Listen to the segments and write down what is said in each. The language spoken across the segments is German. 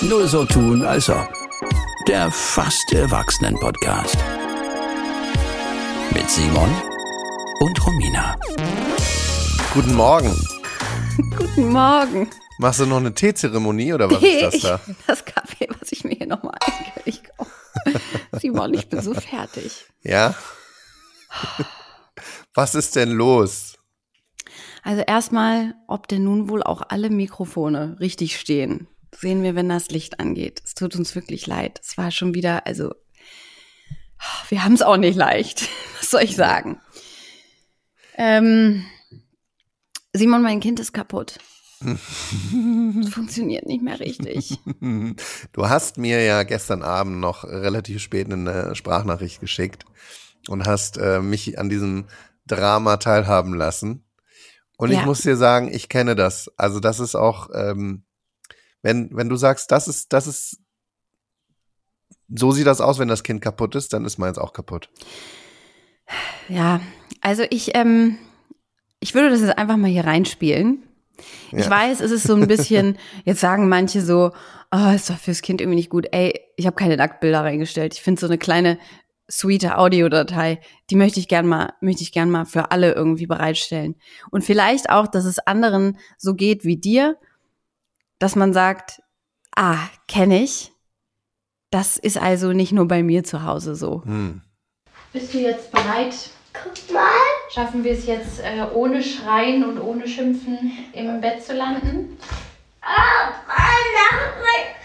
Nur so tun, als ob. Der fast Erwachsenen-Podcast. Mit Simon und Romina. Guten Morgen. Guten Morgen. Machst du noch eine Teezeremonie oder was ist das Ich, da? das Kaffee, was ich mir hier nochmal eingekauft habe. Simon, ich bin so fertig. Ja? Was ist denn los? Also erstmal, ob denn nun wohl auch alle Mikrofone richtig stehen. Sehen wir, wenn das Licht angeht. Es tut uns wirklich leid. Es war schon wieder, also, wir haben es auch nicht leicht. Was soll ich sagen? Ähm, Simon, mein Kind ist kaputt. Es funktioniert nicht mehr richtig. Du hast mir ja gestern Abend noch relativ spät eine Sprachnachricht geschickt und hast äh, mich an diesem Drama teilhaben lassen. Und ich Ja. muss dir sagen, ich kenne das. Also das ist auch, ähm, wenn, wenn du sagst, das ist, das ist, so sieht das aus, wenn das Kind kaputt ist, dann ist meins auch kaputt. Ja, also ich, ähm, ich würde das jetzt einfach mal hier reinspielen. Ich Ja. weiß, es ist so ein bisschen, jetzt sagen manche so, oh, ist doch fürs Kind irgendwie nicht gut. Ey, ich habe keine Nacktbilder reingestellt. Ich finde so eine kleine sweete Audiodatei, die möchte ich gern mal, möchte ich gern mal für alle irgendwie bereitstellen. Und vielleicht auch, dass es anderen so geht wie dir, dass man sagt, ah, kenne ich. Das ist also nicht nur bei mir zu Hause so. Hm. Bist du jetzt bereit? Guck mal. Schaffen wir es jetzt äh, ohne Schreien und ohne Schimpfen im Bett zu landen? Ah, Nachricht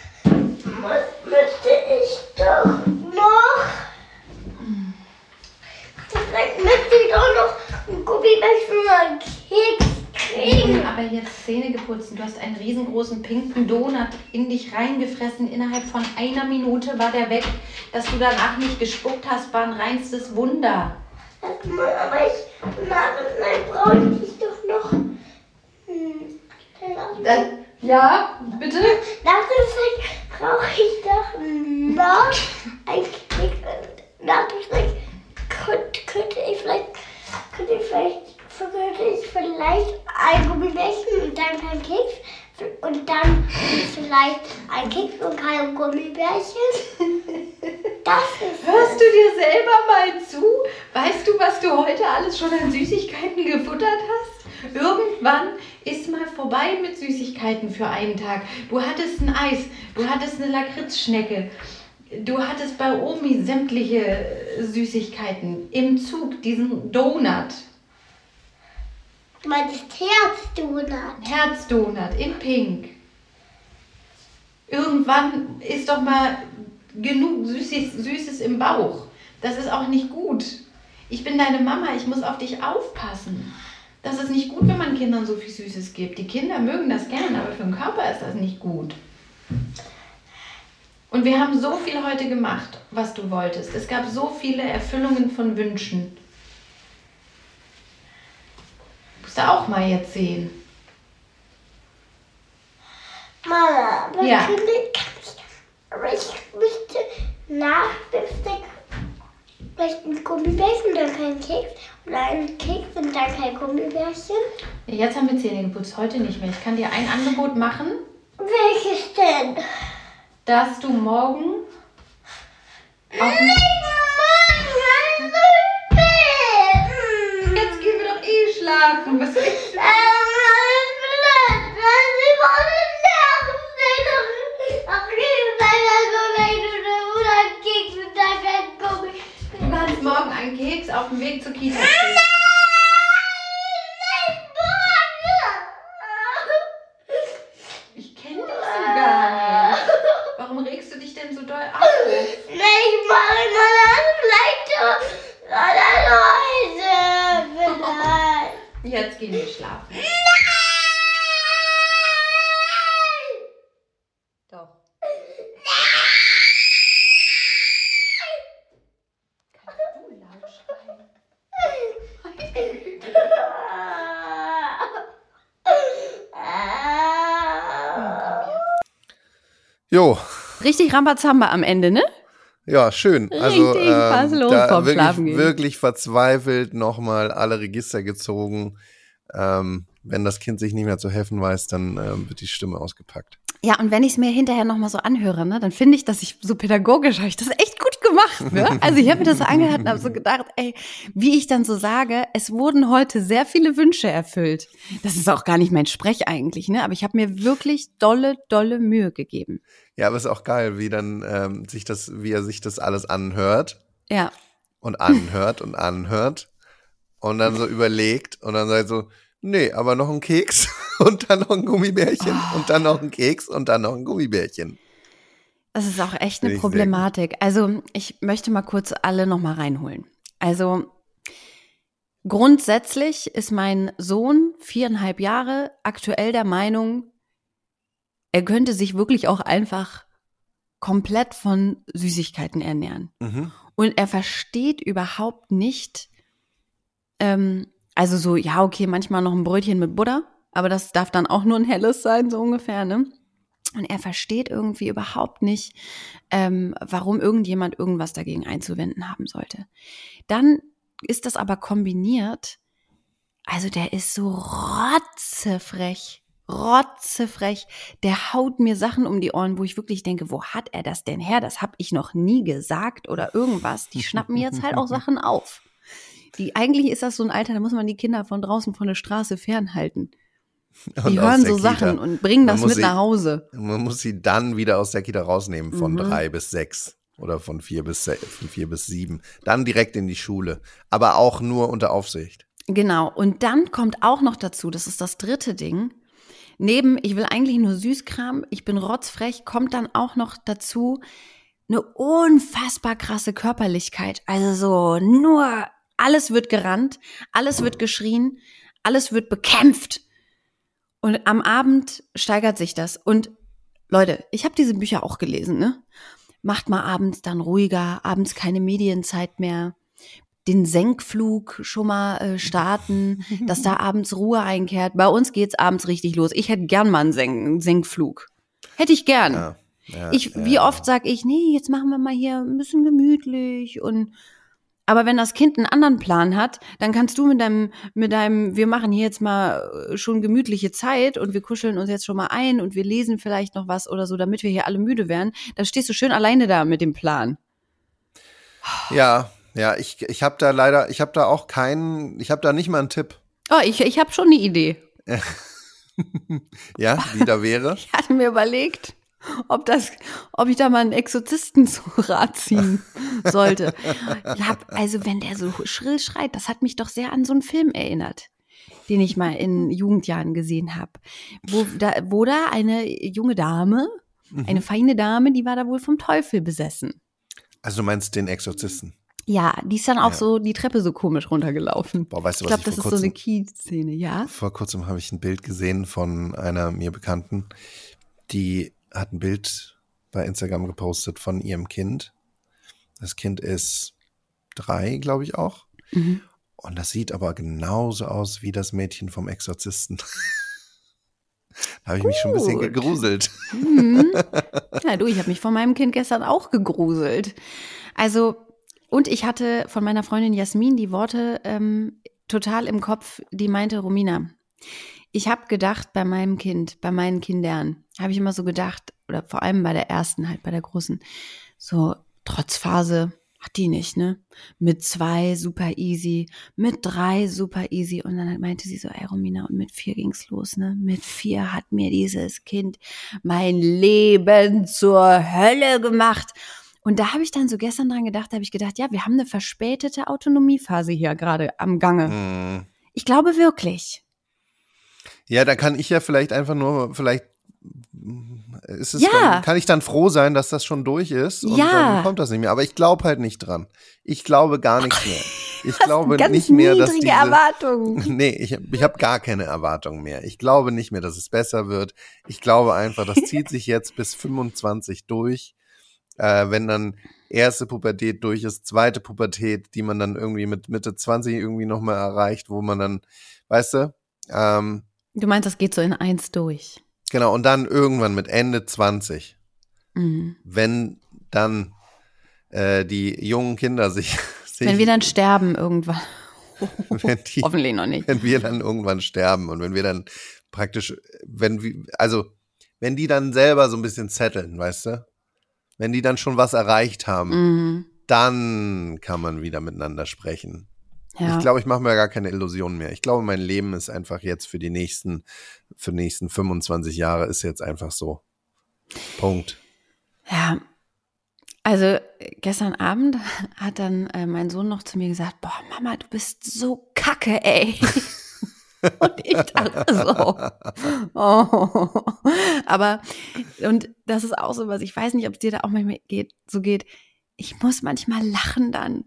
muss, müsste ich doch noch. Vielleicht müsste ich doch noch ein Gummibärchen oder einen Keks kriegen. Aber jetzt Zähne geputzt. Du hast einen riesengroßen pinken Donut in dich reingefressen. Innerhalb von einer Minute war der weg. Dass du danach nicht gespuckt hast, war ein reinstes Wunder. Aber ich, Nachhinein brauche ich doch noch. Hm, dann ja, bitte? Nachhinein brauche ich doch noch ein vielleicht ein Gummibärchen und dann kein Keks. Und dann vielleicht ein Keks und kein Gummibärchen. Das ist Hörst du dir selber mal zu? Weißt du, was du heute alles schon an Süßigkeiten gefuttert hast? Irgendwann ist mal vorbei mit Süßigkeiten für einen Tag. Du hattest ein Eis, du hattest eine Lakritzschnecke, du hattest bei Omi sämtliche Süßigkeiten. Im Zug diesen Donut, Du meinst Herzdonut. Herzdonut in Pink. Irgendwann ist doch mal genug Süßes, Süßes im Bauch. Das ist auch nicht gut. Ich bin deine Mama, ich muss auf dich aufpassen. Das ist nicht gut, wenn man Kindern so viel Süßes gibt. Die Kinder mögen das gern, aber für den Körper ist das nicht gut. Und wir haben so viel heute gemacht, was du wolltest. Es gab so viele Erfüllungen von Wünschen. Auch mal jetzt sehen. Mama, aber Ja. kann ich, aber ich möchte nach dem Steak vielleicht ein Gummibärchen und dann kein Keks oder einen Keks und dann kein Gummibärchen. Jetzt haben wir Zähne geputzt, heute nicht mehr. Ich kann dir ein Angebot machen, Welches denn? dass du morgen auf schlafen. Was ist Du kannst morgen einen Keks auf dem Weg zur Kita kriegen. Ich kenne dich so gar nicht. Warum regst du dich denn so doll auf? Ich mache nur das vielleicht oder Leute vielleicht. Jetzt gehen wir schlafen. Doch. Kannst du laut schreien? Jo, Richtig Rambazamba am Ende, ne? Ja, schön. Also ähm, da wirklich, wirklich verzweifelt nochmal alle Register gezogen. Ähm, wenn das Kind sich nicht mehr zu helfen weiß, dann ähm, wird die Stimme ausgepackt. Ja, und wenn ich es mir hinterher nochmal so anhöre, ne, dann finde ich, dass ich so pädagogisch habe ich das echt gut gemacht. Ne? Also ich habe mir das so angehört und habe so gedacht, ey, wie ich dann so sage, es wurden heute sehr viele Wünsche erfüllt. Das ist auch gar nicht mein Sprech eigentlich, ne? Aber ich habe mir wirklich dolle, dolle Mühe gegeben. Ja, aber ist auch geil, wie dann ähm, sich das, wie er sich das alles anhört Ja. und anhört und anhört und dann so überlegt und dann sagt so, nee, aber noch ein Keks und dann noch ein Gummibärchen und dann noch ein Keks und dann noch ein Gummibärchen. Das ist auch echt eine Problematik. Also ich möchte mal kurz alle nochmal reinholen. Also grundsätzlich ist mein Sohn, viereinhalb Jahre, aktuell der Meinung, er könnte sich wirklich auch einfach komplett von Süßigkeiten ernähren. Mhm. Und er versteht überhaupt nicht, ähm, also so, ja, okay, manchmal noch ein Brötchen mit Butter, aber das darf dann auch nur ein helles sein, so ungefähr, ne? Und er versteht irgendwie überhaupt nicht, ähm, warum irgendjemand irgendwas dagegen einzuwenden haben sollte. Dann ist das aber kombiniert, also der ist so rotzefrech, rotzefrech. Der haut mir Sachen um die Ohren, wo ich wirklich denke, wo hat er das denn her? Das habe ich noch nie gesagt oder irgendwas. Die schnappen jetzt halt auch Sachen auf. Die, eigentlich ist das so ein Alter, da muss man die Kinder von draußen von der Straße fernhalten. Die Und aus hören so Kita. Sachen und bringen Man das mit sie- nach Hause. Man muss sie dann wieder aus der Kita rausnehmen, von Mhm. drei bis sechs oder von vier bis von vier bis sieben. Dann direkt in die Schule. Aber auch nur unter Aufsicht. Genau. Und dann kommt auch noch dazu, das ist das dritte Ding. Neben, ich will eigentlich nur Süßkram, ich bin rotzfrech, kommt dann auch noch dazu eine unfassbar krasse Körperlichkeit. Also so nur, alles wird gerannt, alles wird geschrien, alles wird bekämpft. Und am Abend steigert sich das. Und Leute, ich habe diese Bücher auch gelesen, ne? Macht mal abends dann ruhiger, abends keine Medienzeit mehr den Senkflug schon mal äh, starten, dass da abends Ruhe einkehrt. Bei uns geht's abends richtig los. Ich hätte gern mal einen Senk Senkflug. Hätte ich gern. Ja, ja, ich, ja, wie oft sag ich, nee, jetzt machen wir mal hier ein bisschen gemütlich und aber wenn das Kind einen anderen Plan hat, dann kannst du mit deinem, mit deinem, wir machen hier jetzt mal äh, schon gemütliche Zeit und wir kuscheln uns jetzt schon mal ein und wir lesen vielleicht noch was oder so, damit wir hier alle müde werden. Dann stehst du schön alleine da mit dem Plan. Ja, ja, ich, ich habe da leider, ich habe da auch keinen, ich habe da nicht mal einen Tipp. Oh, ich, ich habe schon eine Idee. Ja, die da wäre. Ich hatte mir überlegt, ob das, ob ich da mal einen Exorzisten zu Rat ziehen sollte. Ja, also wenn der so schrill schreit, das hat mich doch sehr an so einen Film erinnert, den ich mal in Jugendjahren gesehen habe, wo da, wo da eine junge Dame, eine feine Dame, die war da wohl vom Teufel besessen. Also du meinst den Exorzisten. Ja, die ist dann auch Ja. so die Treppe so komisch runtergelaufen. Boah, weißt du, ich glaube, ich das ist so eine Key-Szene, ja? Vor kurzem habe ich ein Bild gesehen von einer mir Bekannten, die hat ein Bild bei Instagram gepostet von ihrem Kind. Das Kind ist drei, glaube ich auch. Mhm. Und das sieht aber genauso aus wie das Mädchen vom Exorzisten. da habe ich mich schon ein bisschen Gut. gegruselt. Mhm. Ja, du, ich habe mich von meinem Kind gestern auch gegruselt. Also, und ich hatte von meiner Freundin Jasmin die Worte ähm, total im Kopf, die meinte, Romina, ich habe gedacht bei meinem Kind, bei meinen Kindern, habe ich immer so gedacht, oder vor allem bei der ersten, halt bei der großen, so Trotzphase hat die nicht, ne? Mit zwei super easy, mit drei super easy. Und dann meinte sie so, ey Romina, und mit vier ging's los, ne? Mit vier hat mir dieses Kind mein Leben zur Hölle gemacht. Und da habe ich dann so gestern dran gedacht, habe ich gedacht, ja, wir haben eine verspätete Autonomiephase hier gerade am Gange. Hm. Ich glaube wirklich. Ja, da kann ich ja vielleicht einfach nur, vielleicht ist es Ja. dann, kann ich dann froh sein, dass das schon durch ist und Ja. dann kommt das nicht mehr. Aber ich glaube halt nicht dran. Ich glaube gar nichts mehr. Ich glaube nicht mehr, dass niedrige diese, Erwartungen. Nee, ich, ich habe gar keine Erwartung mehr. Ich glaube nicht mehr, dass es besser wird. Ich glaube einfach, das zieht sich jetzt bis 25 durch. Äh, wenn dann erste Pubertät durch ist, zweite Pubertät, die man dann irgendwie mit Mitte 20 irgendwie nochmal erreicht, wo man dann, weißt du, ähm, Du meinst, das geht so in eins durch. Genau, und dann irgendwann mit Ende 20, Mhm. wenn dann äh, die jungen Kinder sich, sich Wenn wir dann sterben irgendwann. wenn die, Hoffentlich noch nicht. wenn wir dann irgendwann sterben und wenn wir dann praktisch, wenn wir, also wenn die dann selber so ein bisschen zetteln, weißt du? Wenn die dann schon was erreicht haben, Mhm. dann kann man wieder miteinander sprechen. Ja. Ich glaube, ich mache mir gar keine Illusionen mehr. Ich glaube, mein Leben ist einfach jetzt für die nächsten, für die nächsten 25 Jahre ist jetzt einfach so. Punkt. Ja. Also gestern Abend hat dann äh, mein Sohn noch zu mir gesagt, boah, Mama, du bist so kacke, ey. Und ich dachte so, oh. Aber, und das ist auch so was, ich weiß nicht, ob es dir da auch manchmal geht, so geht. Ich muss manchmal lachen dann,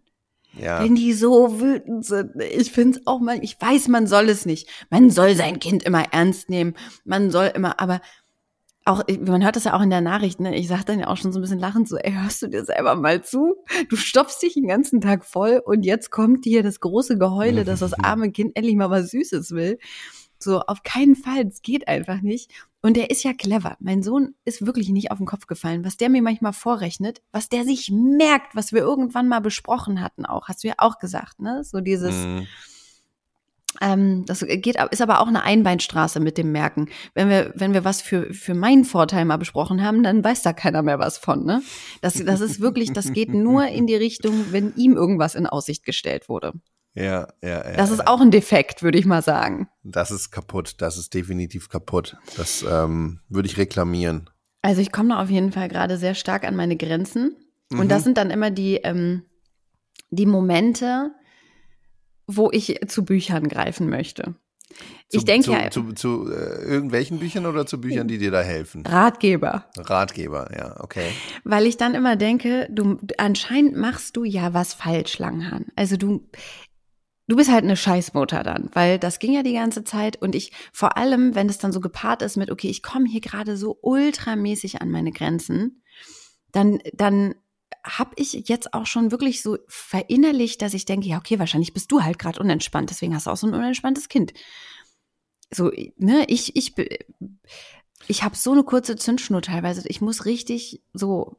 Ja. wenn die so wütend sind. Ich finde es auch mal, ich weiß, man soll es nicht. Man soll sein Kind immer ernst nehmen. Man soll immer, aber auch, man hört das ja auch in der Nachricht, ne? Ich sag dann ja auch schon so ein bisschen lachend so, ey, hörst du dir selber mal zu? Du stopfst dich den ganzen Tag voll und jetzt kommt hier das große Geheule, dass das arme Kind endlich mal was Süßes will. So, auf keinen Fall, es geht einfach nicht. Und der ist ja clever. Mein Sohn ist wirklich nicht auf den Kopf gefallen. Was der mir manchmal vorrechnet, was der sich merkt, was wir irgendwann mal besprochen hatten auch, hast du ja auch gesagt, ne? So dieses, Mhm. ähm, das geht, ist aber auch eine Einbeinstraße mit dem Merken. Wenn wir, wenn wir was für, für meinen Vorteil mal besprochen haben, dann weiß da keiner mehr was von, ne? Das, das ist wirklich, das geht nur in die Richtung, wenn ihm irgendwas in Aussicht gestellt wurde. Ja, ja, ja. Das ist auch ein Defekt, würde ich mal sagen. Das ist kaputt. Das ist definitiv kaputt. Das ähm, würde ich reklamieren. Also ich komme da auf jeden Fall gerade sehr stark an meine Grenzen. Und Mhm. das sind dann immer die, ähm, die Momente, wo ich zu Büchern greifen möchte. ich Zu- denke zu, ja, Zu, zu äh, irgendwelchen Büchern oder zu Büchern, die dir da helfen? Ratgeber. Ratgeber, ja, okay. Weil ich dann immer denke, du anscheinend machst du ja was falsch, Langhahn. Also du du bist halt eine Scheißmutter dann, weil das ging ja die ganze Zeit und ich vor allem, wenn es dann so gepaart ist mit okay, ich komme hier gerade so ultramäßig an meine Grenzen, dann dann habe ich jetzt auch schon wirklich so verinnerlicht, dass ich denke, ja, okay, wahrscheinlich bist du halt gerade unentspannt, deswegen hast du auch so ein unentspanntes Kind. So, ne, ich ich ich habe so eine kurze Zündschnur teilweise. Ich muss richtig so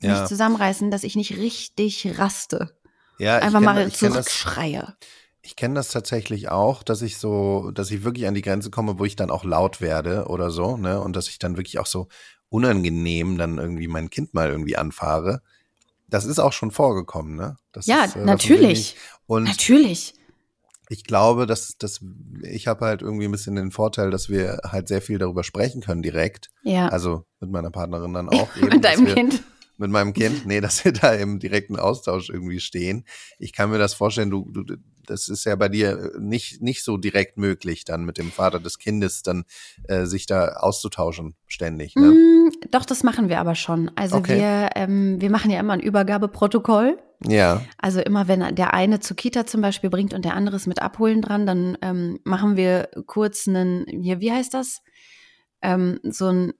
Ja. mich zusammenreißen, dass ich nicht richtig raste. Ja, ich Einfach mal das, zurückschreie. Ich kenne das tatsächlich auch, dass ich so, dass ich wirklich an die Grenze komme, wo ich dann auch laut werde oder so, ne? Und dass ich dann wirklich auch so unangenehm dann irgendwie mein Kind mal irgendwie anfahre. Das ist auch schon vorgekommen, ne? Das Ja, ist, äh, natürlich. Und Natürlich. ich glaube, dass, dass ich habe halt irgendwie ein bisschen den Vorteil, dass wir halt sehr viel darüber sprechen können direkt. Ja. Also mit meiner Partnerin dann auch eben. Mit deinem wir, Kind. Mit meinem Kind, nee, dass wir da im direkten Austausch irgendwie stehen. Ich kann mir das vorstellen, du, du, das ist ja bei dir nicht, nicht so direkt möglich, dann mit dem Vater des Kindes dann äh, sich da auszutauschen ständig. Ne? Mm, doch, das machen wir aber schon. Also Okay. wir, ähm, wir machen ja immer ein Übergabeprotokoll. Ja, Also immer, wenn der eine zur Kita zum Beispiel bringt und der andere ist mit Abholen dran, dann ähm, machen wir kurz einen, hier, wie heißt das? Ähm, so ein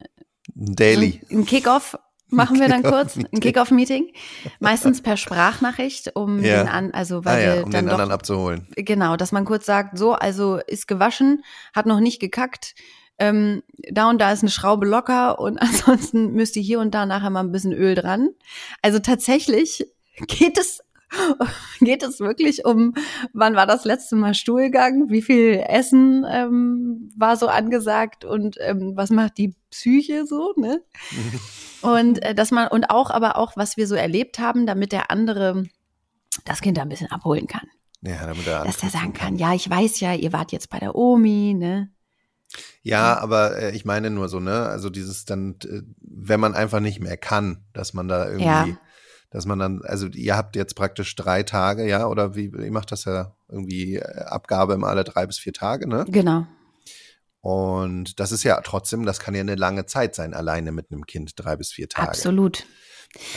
Daily. So ein Kickoff machen wir dann kurz, ein Kickoff-Meeting. Meistens per Sprachnachricht, um Ja. den an, also Ah weil ja, wir um dann den doch, anderen abzuholen. genau, dass man kurz sagt, so, also ist gewaschen, hat noch nicht gekackt, ähm, da und da ist eine Schraube locker und ansonsten müsste hier und da nachher mal ein bisschen Öl dran. Also tatsächlich geht es geht es wirklich um, wann war das letzte Mal Stuhlgang, wie viel Essen ähm, war so angesagt und ähm, was macht die Psyche so, ne? Und äh, dass man, und auch, aber auch, was wir so erlebt haben, damit der andere das Kind da ein bisschen abholen kann. Ja, damit er Dass der sagen kann, ja, ich weiß ja, ihr wart jetzt bei der Omi, ne? Ja, aber äh, ich meine nur so, ne? Also dieses dann, äh, wenn man einfach nicht mehr kann, dass man da irgendwie, Ja. Dass man dann, also ihr habt jetzt praktisch drei Tage, ja, oder wie, ihr macht das ja irgendwie äh, Abgabe immer alle drei bis vier Tage, ne? Genau. Und das ist ja trotzdem, das kann ja eine lange Zeit sein, alleine mit einem Kind, drei bis vier Tage. Absolut.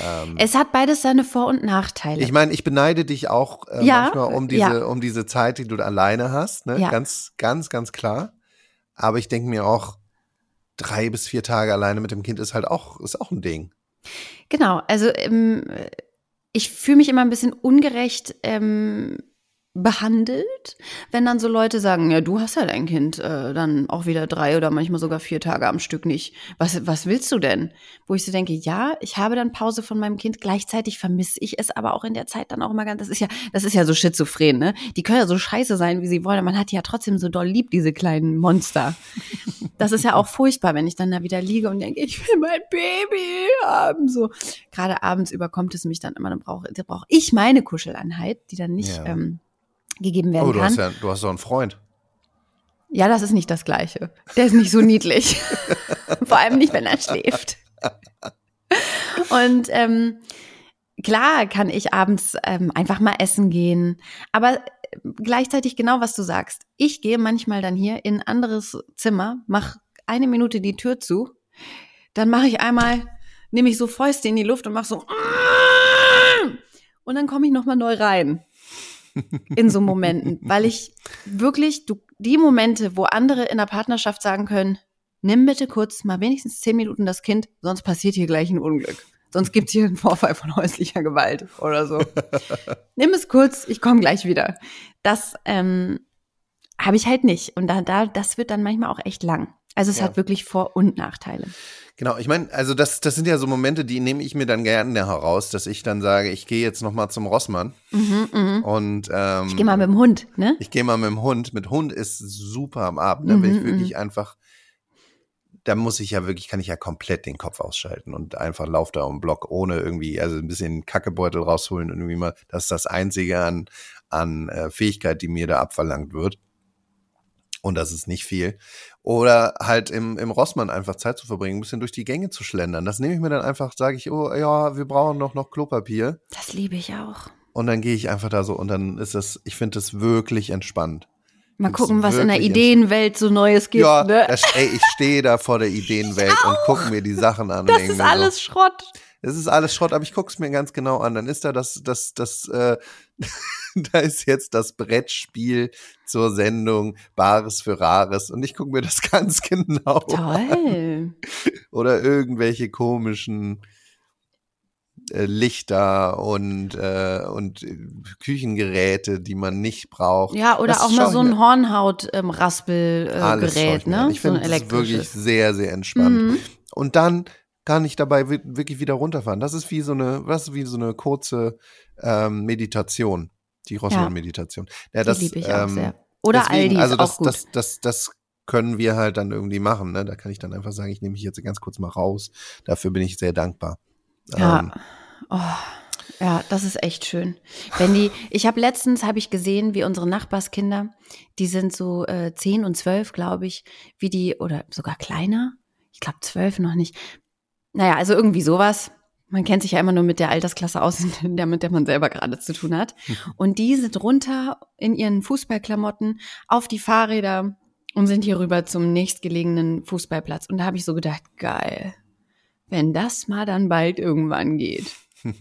Ähm, Es hat beides seine Vor- und Nachteile. ich meine, ich beneide dich auch äh, Ja, manchmal um diese, ja. um diese Zeit, die du alleine hast, ne? Ja. Ganz, ganz, ganz klar. Aber ich denke mir auch, drei bis vier Tage alleine mit dem Kind ist halt auch, ist auch ein Ding. Genau, also ähm, ich fühle mich immer ein bisschen ungerecht, ähm, behandelt, wenn dann so Leute sagen, ja, du hast ja dein Kind äh, dann auch wieder drei oder manchmal sogar vier Tage am Stück nicht. Was, was willst du denn? Wo ich so denke, ja, ich habe dann Pause von meinem Kind, gleichzeitig vermisse ich es aber auch in der Zeit dann auch immer ganz, das ist ja, das ist ja so schizophren, ne? Die können ja so scheiße sein, wie sie wollen, man hat die ja trotzdem so doll lieb, diese kleinen Monster. Das ist ja auch furchtbar, wenn ich dann da wieder liege und denke, ich will mein Baby haben, so. Gerade abends überkommt es mich dann immer, dann brauche brauch ich meine Kuscheleinheit, die dann nicht, Ja. ähm, gegeben werden Oh, du kann. hast ja, du hast doch einen Freund. Ja, das ist nicht das Gleiche. Der ist nicht so niedlich. Vor allem nicht, wenn er schläft. Und ähm, klar kann ich abends ähm, einfach mal essen gehen. Aber äh, gleichzeitig genau, was du sagst. Ich gehe manchmal dann hier in ein anderes Zimmer, mache eine Minute die Tür zu, dann mache ich einmal, nehme ich so Fäuste in die Luft und mache so und dann komme ich nochmal neu rein in so Momenten, weil ich wirklich, du, die Momente, wo andere in der Partnerschaft sagen können, nimm bitte kurz mal wenigstens zehn Minuten das Kind, sonst passiert hier gleich ein Unglück. Sonst gibt's hier einen Vorfall von häuslicher Gewalt oder so. nimm es kurz, ich komme gleich wieder. Das ähm, habe ich halt nicht. Und da, da, das wird dann manchmal auch echt lang. Also es Ja. hat wirklich Vor- und Nachteile. Genau, ich meine, also das, das sind ja so Momente, die nehme ich mir dann gerne heraus, dass ich dann sage, ich gehe jetzt noch mal zum Rossmann Mhm, mhm. und ähm, Ich gehe mal mit dem Hund, ne? ich gehe mal mit dem Hund. Mit Hund ist super am Abend, da bin ich Mhm, wirklich einfach, da muss ich ja wirklich, kann ich ja komplett den Kopf ausschalten und einfach lauf da um den Block, ohne irgendwie, also ein bisschen Kackebeutel rausholen und irgendwie mal, das ist das Einzige an, an äh, Fähigkeit, die mir da abverlangt wird. Und das ist nicht viel. Oder halt im, im Rossmann einfach Zeit zu verbringen, ein bisschen durch die Gänge zu schlendern. Das nehme ich mir dann einfach, sage ich, oh ja, wir brauchen noch, noch Klopapier. Das liebe ich auch. Und dann gehe ich einfach da so und dann ist das, ich finde das wirklich entspannt. Mal Find's gucken, was in der Ideenwelt so Neues gibt. ja, ne? das, ey, ich stehe da vor der Ideenwelt und gucke mir die Sachen an. Das ist mir so, alles Schrott. Es ist alles Schrott, aber ich guck's mir ganz genau an. Dann ist da das, das, das, äh, da ist jetzt das Brettspiel zur Sendung Bares für Rares und ich gucke mir das ganz genau an. Toll. Oder irgendwelche komischen äh, Lichter und, äh, und äh, Küchengeräte, die man nicht braucht. Ja, oder Das auch mal so ein Hornhaut-Raspel-Gerät, mir an. ne? Ich so finde es wirklich sehr, sehr entspannt. Mhm. Und dann kann ich dabei wi- wirklich wieder runterfahren. Das ist wie so eine, das ist wie so eine kurze ähm, Meditation, die Rossmann-Meditation. Ja, Die liebe ich auch sehr. Oder deswegen, Aldi also ist das, auch gut. Das, das, das können wir halt dann irgendwie machen. Ne? Da kann ich dann einfach sagen, ich nehme mich jetzt ganz kurz mal raus. Dafür bin ich sehr dankbar. Ja. Ähm, Oh, ja, das ist echt schön. Wenn die, ich habe letztens habe ich gesehen, wie unsere Nachbarskinder, die sind so äh, 10 und 12, glaube ich, wie die oder sogar kleiner. Ich glaube 12 noch nicht. Naja, also irgendwie sowas. Man kennt sich ja immer nur mit der Altersklasse aus, der, mit der man selber gerade zu tun hat. Und die sind runter in ihren Fußballklamotten auf die Fahrräder und sind hier rüber zum nächstgelegenen Fußballplatz. Und da habe ich so gedacht, geil, wenn das mal dann bald irgendwann geht.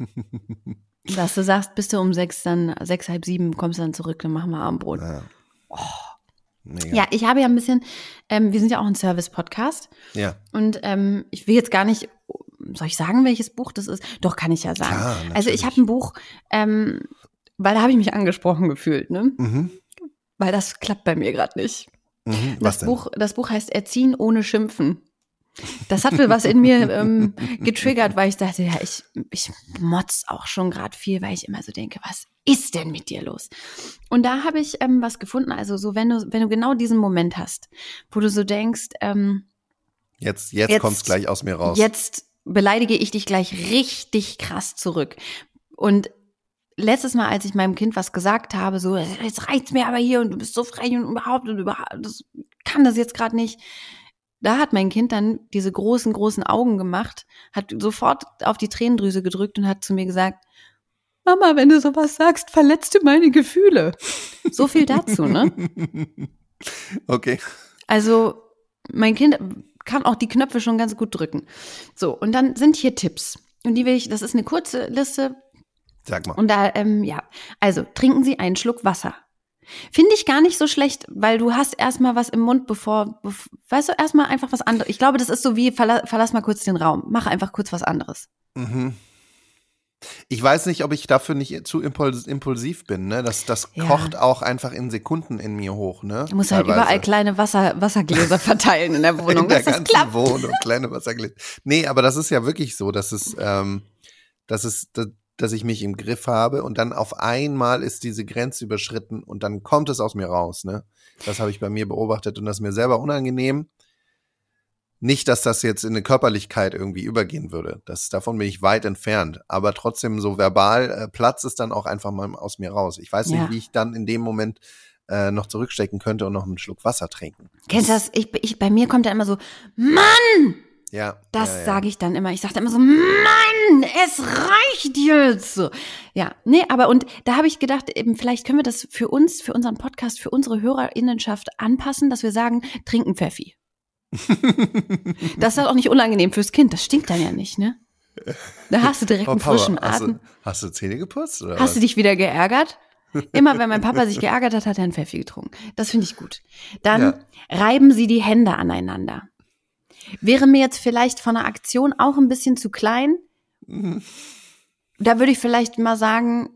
Dass du sagst, bist du um sechs, dann sechs, halb sieben, kommst dann zurück, dann machen wir Abendbrot. ja. Mega. Ja, ich habe ja ein bisschen, ähm, wir sind ja auch ein Service-Podcast ja. und ähm, ich will jetzt gar nicht, soll ich sagen, welches Buch das ist? Doch, kann ich ja sagen. Klar, also ich habe ein Buch, ähm, weil da habe ich mich angesprochen gefühlt, ne? Mhm. Weil das klappt bei mir gerade nicht. Mhm. Das Was denn? Buch, das Buch heißt Erziehen ohne Schimpfen. Das hat wohl was in mir ähm, getriggert, weil ich dachte, ja, ich, ich motz auch schon gerade viel, weil ich immer so denke, was ist denn mit dir los? Und da habe ich ähm, was gefunden, also so, wenn du, wenn du genau diesen Moment hast, wo du so denkst, ähm, Jetzt, jetzt, Jetzt- kommt's gleich aus mir raus. Jetzt beleidige ich dich gleich richtig krass zurück. Und letztes Mal, als ich meinem Kind was gesagt habe, so, jetzt reicht's mir aber hier und du bist so frech und überhaupt und überhaupt, das kann das jetzt gerade nicht. Da hat mein Kind dann diese großen, großen Augen gemacht, hat sofort auf die Tränendrüse gedrückt und hat zu mir gesagt, Mama, wenn du sowas sagst, verletzt du meine Gefühle. So viel dazu, ne? okay. Also mein Kind kann auch die Knöpfe schon ganz gut drücken. So, und dann sind hier Tipps. Und die will ich, das ist eine kurze Liste. Sag mal. Und da, ähm, ja, also trinken Sie einen Schluck Wasser. Finde ich gar nicht so schlecht, weil du hast erstmal was im Mund, bevor, bev weißt du, erstmal einfach was anderes. Ich glaube, das ist so wie, verla verlass mal kurz den Raum, mach einfach kurz was anderes. Mhm. Ich weiß nicht, ob ich dafür nicht zu impuls impulsiv bin, ne? Das, das Ja. kocht auch einfach in Sekunden in mir hoch, ne? Du musst halt Teilweise. überall kleine Wasser, Wassergläser verteilen in der Wohnung, in der ganzen klappt. Wohnung, kleine Wassergläser. Nee, aber das ist ja wirklich so, dass es, ähm, dass es, dass, dass ich mich im Griff habe und dann auf einmal ist diese Grenze überschritten und dann kommt es aus mir raus, ne? Das habe ich bei mir beobachtet und das ist mir selber unangenehm. Nicht, dass das jetzt in eine Körperlichkeit irgendwie übergehen würde. Das, davon bin ich weit entfernt. Aber trotzdem so verbal äh, platzt es dann auch einfach mal aus mir raus. Ich weiß Ja. nicht, wie ich dann in dem Moment äh, noch zurückstecken könnte und noch einen Schluck Wasser trinken. Kennst du das? Ich, ich, bei mir kommt da immer so, Mann! Ja. Das ja, ja. sage ich dann immer. Ich sage dann immer so, Mann, es reicht jetzt. Ja, nee, aber und da habe ich gedacht, eben, vielleicht können wir das für uns, für unseren Podcast, für unsere Hörerinnenschaft anpassen, dass wir sagen, trinken Pfeffi. Das ist halt auch nicht unangenehm fürs Kind. Das stinkt dann ja nicht, ne? Da hast du direkt Oh, einen Papa, frischen hast Atem. du, hast du Zähne geputzt? Oder Hast du dich wieder geärgert? Immer wenn mein Papa sich geärgert hat, hat er einen Pfeffi getrunken. Das finde ich gut. Dann Ja. reiben Sie die Hände aneinander. Wäre mir jetzt vielleicht von der Aktion auch ein bisschen zu klein. Mhm. Da würde ich vielleicht mal sagen,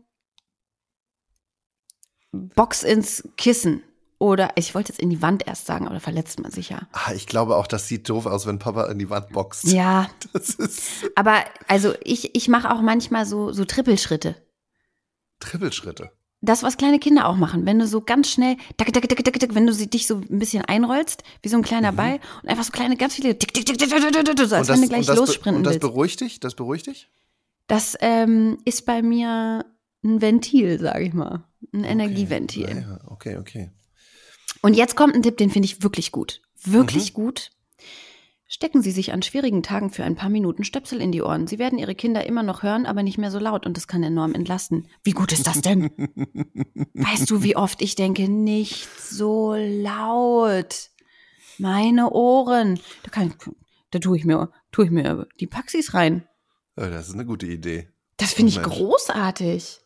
Box ins Kissen. Oder ich wollte jetzt in die Wand erst sagen, aber da verletzt man sich ja. Ah, ich glaube auch, das sieht doof aus, wenn Papa in die Wand boxt. Ja. aber also ich, ich mache auch manchmal so, so Trippelschritte. Trippelschritte? Das, was kleine Kinder auch machen, wenn du so ganz schnell, tick, tick, tick, tick, tick, wenn du sie dich so ein bisschen einrollst, wie so ein kleiner mhm. Ball, und einfach so kleine, ganz viele, tick, tick, tick, tick, tick, tick, tick, so, als das, wenn du gleich lossprinten lossprinten Und das beruhigt dich? Das beruhigt dich? Das ähm, ist bei mir ein Ventil, sage ich mal. Ein Energieventil. Okay, okay. Und jetzt kommt ein Tipp, den finde ich wirklich gut. Wirklich Mhm. gut. Stecken Sie sich an schwierigen Tagen für ein paar Minuten Stöpsel in die Ohren. Sie werden Ihre Kinder immer noch hören, aber nicht mehr so laut und das kann enorm entlasten. Wie gut ist das denn? weißt du, wie oft ich denke, nicht so laut. Meine Ohren. Da kann ich, da tue ich mir, tue ich mir die Paxis rein. Oh, das ist eine gute Idee. Das finde ich Mensch. großartig.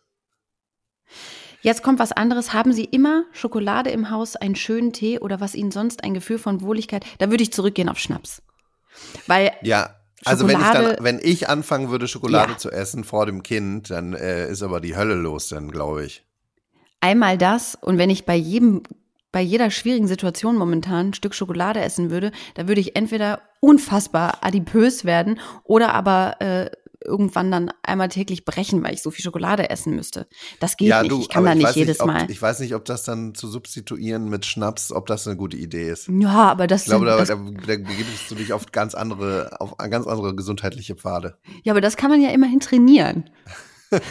Jetzt kommt was anderes. Haben Sie immer Schokolade im Haus, einen schönen Tee oder was Ihnen sonst ein Gefühl von Wohligkeit? Da würde ich zurückgehen auf Schnaps. Weil, Ja, also wenn ich dann, wenn ich anfangen würde, Schokolade Ja. zu essen vor dem Kind, dann äh, ist aber die Hölle los, dann glaube ich. einmal das und wenn ich bei jedem, bei jeder schwierigen Situation momentan ein Stück Schokolade essen würde, da würde ich entweder unfassbar adipös werden oder aber äh, irgendwann dann einmal täglich brechen, weil ich so viel Schokolade essen müsste. Das geht nicht. ich kann da nicht jedes ob, Mal. Ich weiß nicht, ob das dann zu substituieren mit Schnaps, ob das eine gute Idee ist. ja, aber das, Ich glaube, da, da, da begibst du dich auf ganz andere, auf ganz andere gesundheitliche Pfade. Ja, aber das kann man ja immerhin trainieren.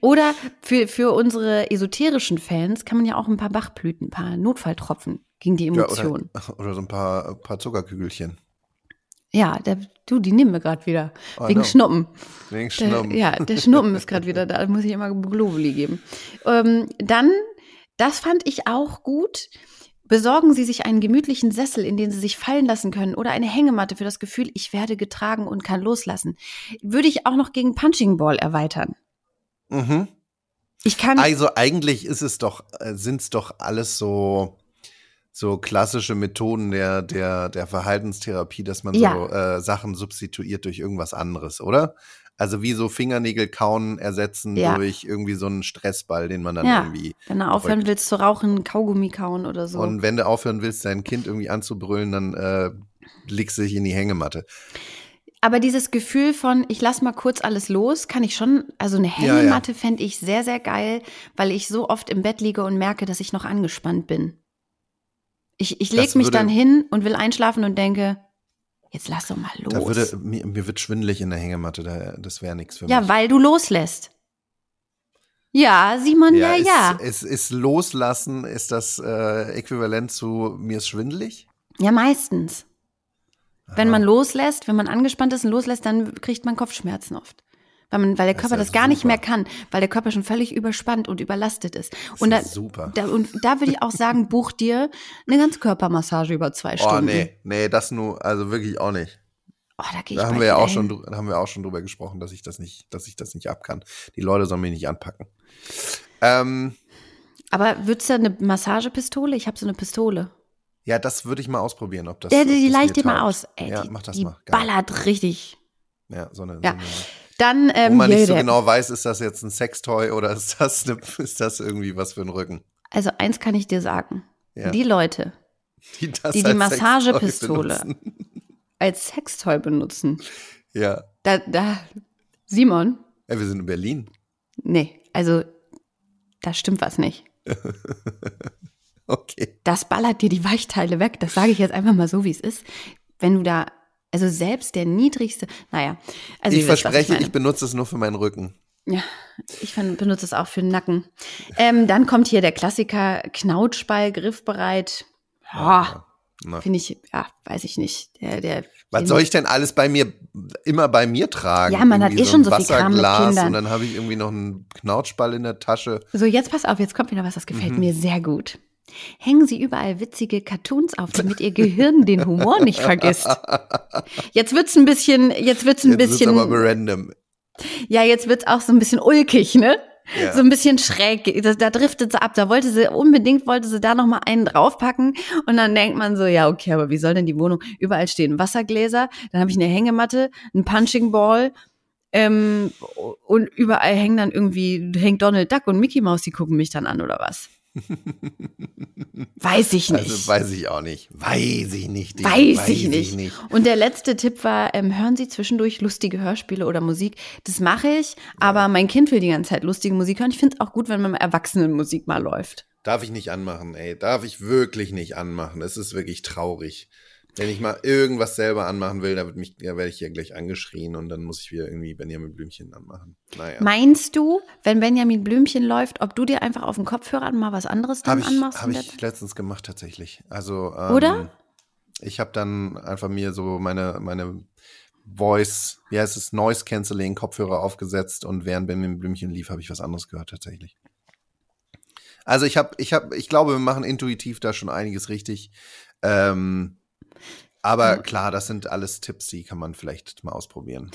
Oder für, für unsere esoterischen Fans kann man ja auch ein paar Bachblüten, ein paar Notfalltropfen gegen die Ja, Emotionen. oder, oder so ein paar, paar Zuckerkügelchen. Ja, der, du, die nehmen wir gerade wieder. Oh, wegen no. Schnuppen. Wegen Der, Schnuppen. ja, der Schnuppen ist gerade wieder da. Da muss ich immer Globuli geben. Ähm, dann, das fand ich auch gut. Besorgen Sie sich einen gemütlichen Sessel, in den Sie sich fallen lassen können oder eine Hängematte für das Gefühl, ich werde getragen und kann loslassen. Würde ich auch noch gegen Punching Ball erweitern. Mhm. Ich kann. Also eigentlich ist es doch, sind es doch alles so, so klassische Methoden der, der, der Verhaltenstherapie, dass man Ja. so äh, Sachen substituiert durch irgendwas anderes, oder? Also wie so Fingernägel kauen ersetzen Ja. durch irgendwie so einen Stressball, den man dann Ja. irgendwie. Wenn du aufhören drückt. willst zu rauchen, Kaugummi kauen oder so. Und wenn du aufhören willst, dein Kind irgendwie anzubrüllen, dann äh, legst du dich in die Hängematte. Aber dieses Gefühl von, ich lass mal kurz alles los, kann ich schon, also eine Ja, ja. Hängematte fände ich sehr, sehr geil, weil ich so oft im Bett liege und merke, dass ich noch angespannt bin. Ich, ich lege mich würde- dann hin und will einschlafen und denke, jetzt lass doch mal los. Da würde, mir, mir wird schwindelig in der Hängematte, da, das wäre nichts für ja, mich. weil du loslässt. Ja, Simon, ja, ist, ja. Ist, ist Loslassen, ist das äh, äquivalent zu mir ist schwindelig? Ja, meistens. Wenn Aha. man loslässt, wenn man angespannt ist und loslässt, dann kriegt man Kopfschmerzen oft. Weil, man, weil der Das Körper ja das gar nicht super. mehr kann, weil der Körper schon völlig überspannt und überlastet ist. Das und, da, ist super. da, und da würde ich auch sagen, buch dir eine Ganzkörpermassage über zwei Oh, Stunden. nee, nee, das nur, also wirklich auch nicht. Oh, da Da haben wir ja auch schon, hin. da haben wir auch schon drüber gesprochen, dass ich das nicht, dass ich das nicht ab kann. Die Leute sollen mich nicht anpacken. Ähm, Aber würdest du eine Massagepistole? Ich habe so eine Pistole. ja, das würde ich mal ausprobieren, ob das. Der, ob die leih mir dir mal aus. Ey, ja, die, mach das die mal. Geil. ballert richtig. Ja, so eine. Ja. So eine Dann, Wo ähm, man hier nicht so genau weiß, ist das jetzt ein Sextoy oder ist das, eine, ist das irgendwie was für ein Rücken? also eins kann ich dir sagen. Ja. Die Leute, Die die die Massagepistole als Sextoy benutzen, Ja. da, da, Simon, ja, wir sind in Berlin. nee, also da stimmt was nicht. Okay. Das ballert dir die Weichteile weg. Das sage ich jetzt einfach mal so, wie es ist. Wenn du da, also selbst der niedrigste, naja, also ich verspreche, meine. ich benutze es nur für meinen Rücken. Ja, ich benutze es auch für den Nacken. Ähm, dann kommt hier der Klassiker Knautschball, griffbereit. Ja, Na. finde ich, ja, weiß ich nicht. Der, der, Was soll ich denn alles bei mir, immer bei mir tragen? Ja, man hat Irgendwie eh schon ein so viel Kram mit Wasserglas Kindern. Und dann habe ich irgendwie noch einen Knautschball in der Tasche. So, jetzt pass auf, jetzt kommt wieder was, das gefällt Mhm. mir sehr gut. Hängen Sie überall witzige Cartoons auf, damit Ihr Gehirn den Humor nicht vergisst. Jetzt wird's ein bisschen, jetzt wird's ein Jetzt bisschen, aber random. ja, jetzt wird's auch so ein bisschen ulkig, ne? Ja. So ein bisschen schräg. Da, da driftet sie ab. Da wollte sie, unbedingt wollte sie da noch mal einen draufpacken. Und dann denkt man so, ja, okay, aber wie soll denn die Wohnung? Überall stehen Wassergläser. Dann habe ich eine Hängematte, einen Punching Ball. Ähm, und überall hängen dann irgendwie, hängt Donald Duck und Mickey Mouse, die gucken mich dann an, oder was? Weiß ich nicht. Also weiß ich auch nicht. Weiß ich nicht. Weiß, ich, nicht. Und der letzte Tipp war, ähm, hören Sie zwischendurch lustige Hörspiele oder Musik. Das mache ich, aber mein Kind will die ganze Zeit lustige Musik hören. Ich finde es auch gut, wenn man Erwachsenenmusik mal läuft. Darf ich nicht anmachen, ey. Darf ich wirklich nicht anmachen. Es ist wirklich traurig. Wenn ich mal irgendwas selber anmachen will, da, wird mich, da werde ich hier gleich angeschrien und dann muss ich wieder irgendwie Benjamin Blümchen anmachen. Naja. Meinst du, wenn Benjamin Blümchen läuft, ob du dir einfach auf den Kopfhörer mal was anderes dann Habe ich, anmachst? hab in der- ich letztens gemacht tatsächlich. Also ähm, Oder? Ich habe dann einfach mir so meine meine Voice, wie heißt es, Noise Cancelling Kopfhörer aufgesetzt und während Benjamin Blümchen lief, habe ich was anderes gehört tatsächlich. Also ich habe, ich habe, ich glaube, wir machen intuitiv da schon einiges richtig. Ähm, aber Ja. klar, das sind alles Tipps, die kann man vielleicht mal ausprobieren.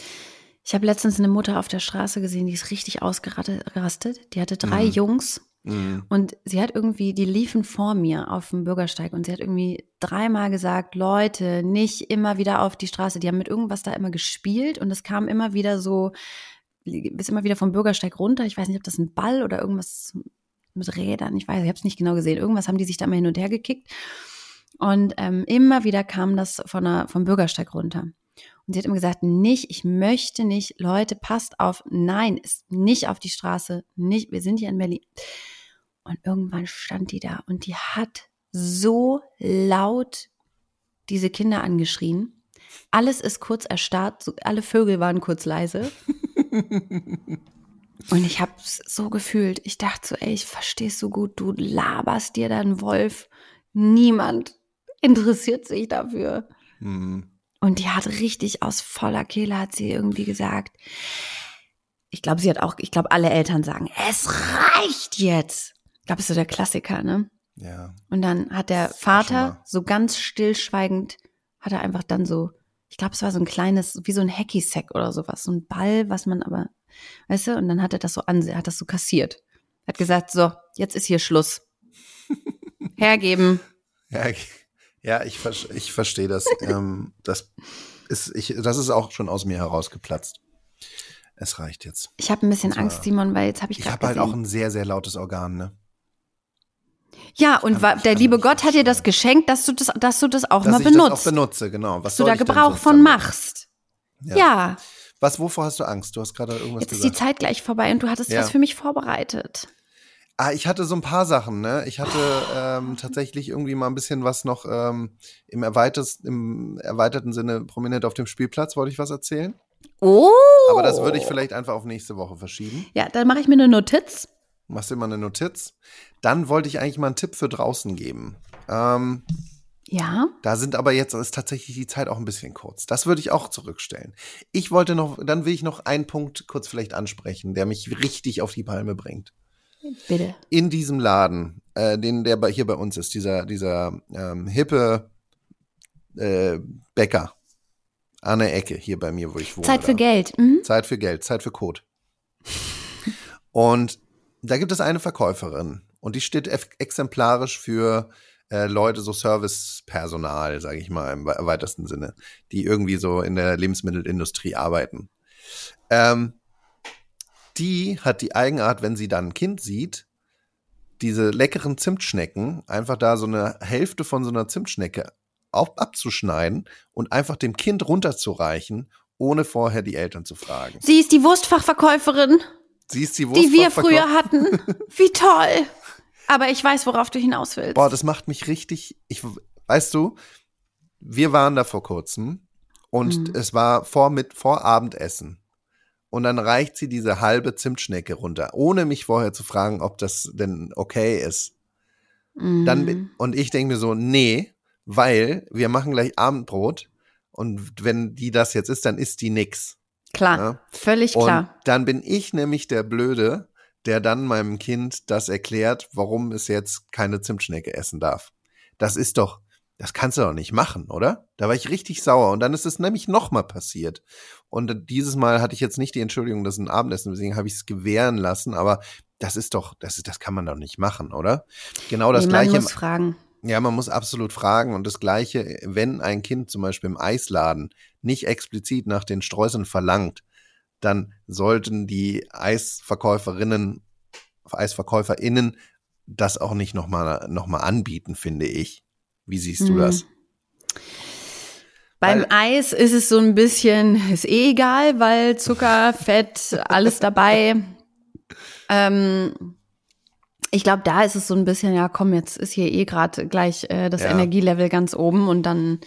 Ich habe letztens eine Mutter auf der Straße gesehen, die ist richtig ausgerastet. Die hatte drei Mhm. Jungs Mhm. Und sie hat irgendwie, die liefen vor mir auf dem Bürgersteig und sie hat irgendwie dreimal gesagt, Leute, nicht immer wieder auf die Straße. Die haben mit irgendwas da immer gespielt und es kam immer wieder so, bis immer wieder vom Bürgersteig runter. Ich weiß nicht, ob das ein Ball oder irgendwas mit Rädern, ich weiß, ich habe es nicht genau gesehen. Irgendwas haben die sich da immer hin und her gekickt. Und ähm, immer wieder kam das von der, vom Bürgersteig runter. Und sie hat immer gesagt, nicht, ich möchte nicht, Leute, passt auf, nein, ist nicht auf die Straße, nicht, wir sind hier in Berlin. Und irgendwann stand die da und die hat so laut diese Kinder angeschrien. Alles ist kurz erstarrt, alle Vögel waren kurz leise. Und ich habe es so gefühlt. Ich dachte so, ey, ich verstehe so gut, du laberst dir da einen Wolf. Niemand interessiert sich dafür. Mhm. Und die hat richtig aus voller Kehle, hat sie irgendwie gesagt. Ich glaube, sie hat auch, ich glaube, alle Eltern sagen, es reicht jetzt. Ich glaube, das ist so der Klassiker, ne? Ja. Und dann hat der Vater so ganz stillschweigend, hat er einfach dann so, ich glaube, es war so ein kleines, wie so ein Hacky-Sack oder sowas, so ein Ball, was man aber, weißt du, und dann hat er das so an, hat das so kassiert. Hat gesagt, so, jetzt ist hier Schluss. Hergeben. Ich- ja ich, ver- ich verstehe das. ähm, das, ist, ich, das ist auch schon aus mir herausgeplatzt. Es reicht jetzt. Ich habe ein bisschen war- Angst, Simon, weil jetzt habe ich Ich habe halt auch ein sehr, sehr lautes Organ, ne? Ja, und kann- der liebe Gott hat dir das geschenkt, dass du das, dass du das auch Dass mal ich benutzt. das auch benutze, genau. Was dass du da Gebrauch von damit? machst. Ja. Was, wovor hast du Angst? Du hast gerade irgendwas Jetzt ist die gesagt. Zeit gleich vorbei und du hattest Ja. was für mich vorbereitet. Ah, ich hatte so ein paar Sachen, ne? Ich hatte ähm, tatsächlich irgendwie mal ein bisschen was noch ähm, im, im erweiterten Sinne prominent auf dem Spielplatz, wollte ich was erzählen. Oh. Aber das würde ich vielleicht einfach auf nächste Woche verschieben. Ja, dann mache ich mir eine Notiz. Machst dir mal eine Notiz. Dann wollte ich eigentlich mal einen Tipp für draußen geben. Ähm, Ja. Da sind aber jetzt ist tatsächlich die Zeit auch ein bisschen kurz. Das würde ich auch zurückstellen. Ich wollte noch, dann will ich noch einen Punkt kurz vielleicht ansprechen, der mich richtig auf die Palme bringt. Bitte. In diesem Laden, äh, den der bei, hier bei uns ist, dieser dieser ähm, hippe äh, Bäcker an der Ecke hier bei mir, wo ich wohne. Zeit für da. Geld. Mhm. Zeit für Geld, Zeit für Code. Und da gibt es eine Verkäuferin und die steht exemplarisch für äh, Leute, so Servicepersonal, sage ich mal im we- weitesten Sinne, die irgendwie so in der Lebensmittelindustrie arbeiten. Ähm, die hat die Eigenart, wenn sie dann ein Kind sieht, diese leckeren Zimtschnecken, einfach da so eine Hälfte von so einer Zimtschnecke auf, abzuschneiden und einfach dem Kind runterzureichen, ohne vorher die Eltern zu fragen. Sie ist die Wurstfachverkäuferin, Sie ist die die wir früher hatten. Wie toll. Aber ich weiß, worauf du hinaus willst. Boah, das macht mich richtig. Ich, weißt du, wir waren da vor kurzem und Mhm. es war vor, mit, vor Abendessen. Und dann reicht sie diese halbe Zimtschnecke runter, ohne mich vorher zu fragen, ob das denn okay ist. Dann, Mhm. bin- und ich denke mir so, nee, weil wir machen gleich Abendbrot und wenn die das jetzt ist, dann ist die nix. Klar, Ja. völlig Und klar. dann bin ich nämlich der Blöde, der dann meinem Kind das erklärt, warum es jetzt keine Zimtschnecke essen darf. Das ist doch, das kannst du doch nicht machen, oder? Da war ich richtig sauer und dann ist es nämlich nochmal passiert. Und dieses Mal hatte ich jetzt nicht die Entschuldigung, das ist ein Abendessen, deswegen habe ich es gewähren lassen, aber das ist doch, das, ist, das kann man doch nicht machen, oder? Genau das nee, man gleiche. muss fragen. Ja, man muss absolut fragen und das Gleiche, wenn ein Kind zum Beispiel im Eisladen nicht explizit nach den Streuseln verlangt, dann sollten die Eisverkäuferinnen, EisverkäuferInnen das auch nicht nochmal noch mal anbieten, finde ich. Wie siehst du Mhm. das? Beim Eis ist es so ein bisschen, ist eh egal, weil Zucker, Fett, alles dabei. Ähm, ich glaube, da ist es so ein bisschen, ja, komm, jetzt ist hier eh gerade gleich äh, das Ja. Energielevel ganz oben und dann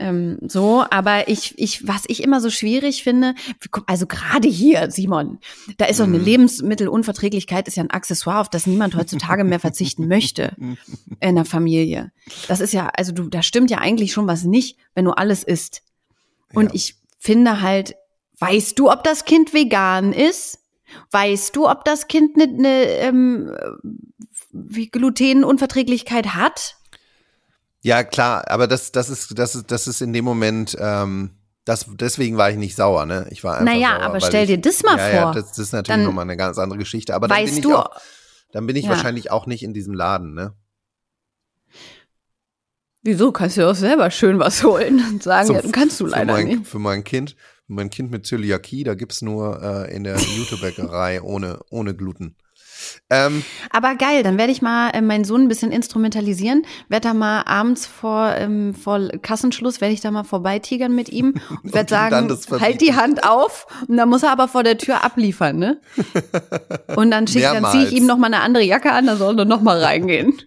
ähm, so. Aber ich, ich, was ich immer so schwierig finde, also gerade hier, Simon, da ist doch eine Mhm. Lebensmittelunverträglichkeit, ist ja ein Accessoire, auf das niemand heutzutage mehr verzichten möchte in der Familie. Das ist ja, also du, da stimmt ja eigentlich schon was nicht, wenn du alles isst. Und Ja. ich finde halt, weißt du, ob das Kind vegan ist? Weißt du, ob das Kind eine, eine ähm, wie Glutenunverträglichkeit hat? Ja, klar, aber das, das ist, das ist, das ist in dem Moment, ähm, das, deswegen war ich nicht sauer, ne? Ich war einfach Naja, sauer, aber stell ich, dir das mal ja, Ja, vor. das, das ist natürlich Dann- nochmal eine ganz andere Geschichte. Aber dann bin weißt ich du, auch, dann bin ich Ja. wahrscheinlich auch nicht in diesem Laden, ne? wieso kannst du auch selber schön was holen und sagen, Zum- ja, kannst du für leider mein, nicht. Für mein Kind, mein Kind mit Zöliakie, da gibt's nur äh, in der Jutebäckerei ohne, ohne Gluten. Ähm, Aber geil, dann werde ich mal äh, meinen Sohn ein bisschen instrumentalisieren, werde da mal abends vor, ähm, vor Kassenschluss, werde ich da mal vorbeitigern mit ihm und werde sagen, halt die Hand auf und dann muss er aber vor der Tür abliefern, ne? Und dann schick, dann ziehe ich ihm noch mal eine andere Jacke an, dann soll er noch mal reingehen.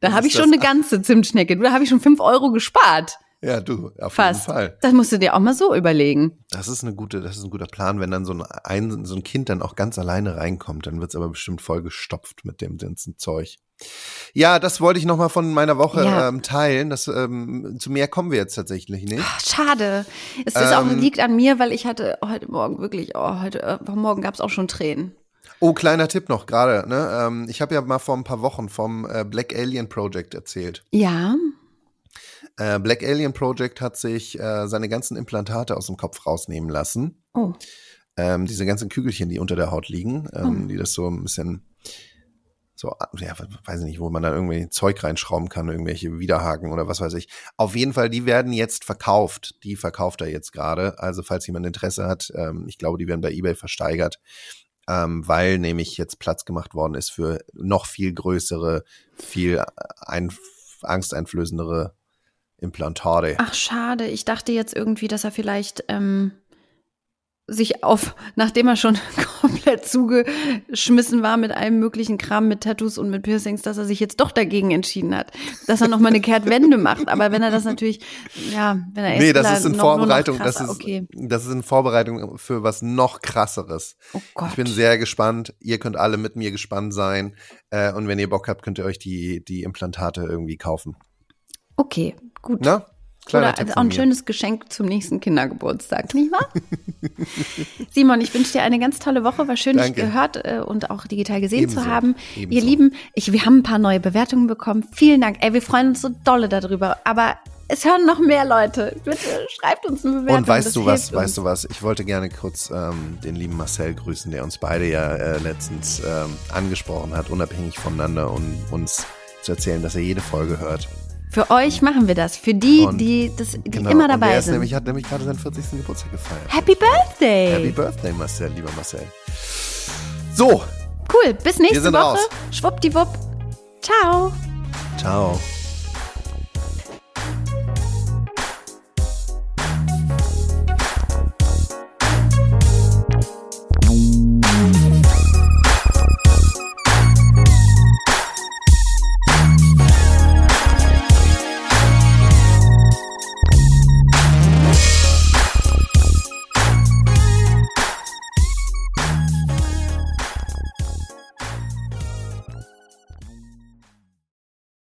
Da habe ich schon eine ganze Zimtschnecke. Da habe ich schon fünf Euro gespart. Ja, du, auf Fast. jeden Fall. Das musst du dir auch mal so überlegen. Das ist eine gute, das ist ein guter Plan, wenn dann so ein, ein, so ein Kind dann auch ganz alleine reinkommt, dann wird's aber bestimmt voll gestopft mit dem ganzen Zeug. Ja, das wollte ich noch mal von meiner Woche Ja. ähm, teilen. Das, ähm, zu mehr kommen wir jetzt tatsächlich nicht. Ach, schade. Es ist auch, Ähm. liegt an mir, weil ich hatte heute Morgen wirklich, oh, heute äh, Morgen gab es auch schon Tränen. Oh, kleiner Tipp noch gerade. Ne? Ähm, ich habe ja mal vor ein paar Wochen vom äh, Black Alien Project erzählt. Ja. Äh, Black Alien Project hat sich äh, seine ganzen Implantate aus dem Kopf rausnehmen lassen. Oh. Ähm, diese ganzen Kügelchen, die unter der Haut liegen, ähm, Oh. die das so ein bisschen so, ja, weiß ich nicht, wo man da irgendwie Zeug reinschrauben kann, irgendwelche Widerhaken oder was weiß ich. Auf jeden Fall, die werden jetzt verkauft. Die verkauft er jetzt gerade. Also, falls jemand Interesse hat, ähm, ich glaube, die werden bei eBay versteigert, ähm, weil nämlich jetzt Platz gemacht worden ist für noch viel größere, viel ein, angsteinflößendere Implantate. Ach, schade. Ich dachte jetzt irgendwie, dass er vielleicht ähm, sich auf, nachdem er schon komplett zugeschmissen war mit allem möglichen Kram, mit Tattoos und mit Piercings, dass er sich jetzt doch dagegen entschieden hat, dass er noch mal eine Kehrtwende macht. Aber wenn er das natürlich, ja, wenn er Nee, das ist in noch- Vorbereitung, das ist, okay. das ist in Vorbereitung für was noch krasseres. Oh Gott. Ich bin sehr gespannt. Ihr könnt alle mit mir gespannt sein. Äh, und wenn ihr Bock habt, könnt ihr euch die, die Implantate irgendwie kaufen. okay, gut. Na? Kleiner Oder auch von ein schönes Geschenk zum nächsten Kindergeburtstag, nicht wahr? Simon, ich wünsche dir eine ganz tolle Woche. War schön, dich Danke. gehört äh, und auch digital gesehen Ebenso. zu haben. Ebenso. Ihr Lieben, ich, wir haben ein paar neue Bewertungen bekommen. Vielen Dank. Ey, wir freuen uns so dolle darüber. Aber es hören noch mehr Leute. Bitte schreibt uns eine Bewertung. Und weißt du was, weißt du was? Ich wollte gerne kurz ähm, den lieben Marcel grüßen, der uns beide ja äh, letztens ähm, angesprochen hat, unabhängig voneinander und uns zu erzählen, dass er jede Folge hört. Für euch machen wir das. Für die, Und- die, das, die Genau. immer Und dabei er ist sind. nämlich, hat nämlich gerade seinen 40. Geburtstag gefeiert. Happy Birthday! Happy Birthday, Marcel, lieber Marcel. So, cool, bis nächste sind Woche. raus. Schwuppdiwupp. Ciao. ciao.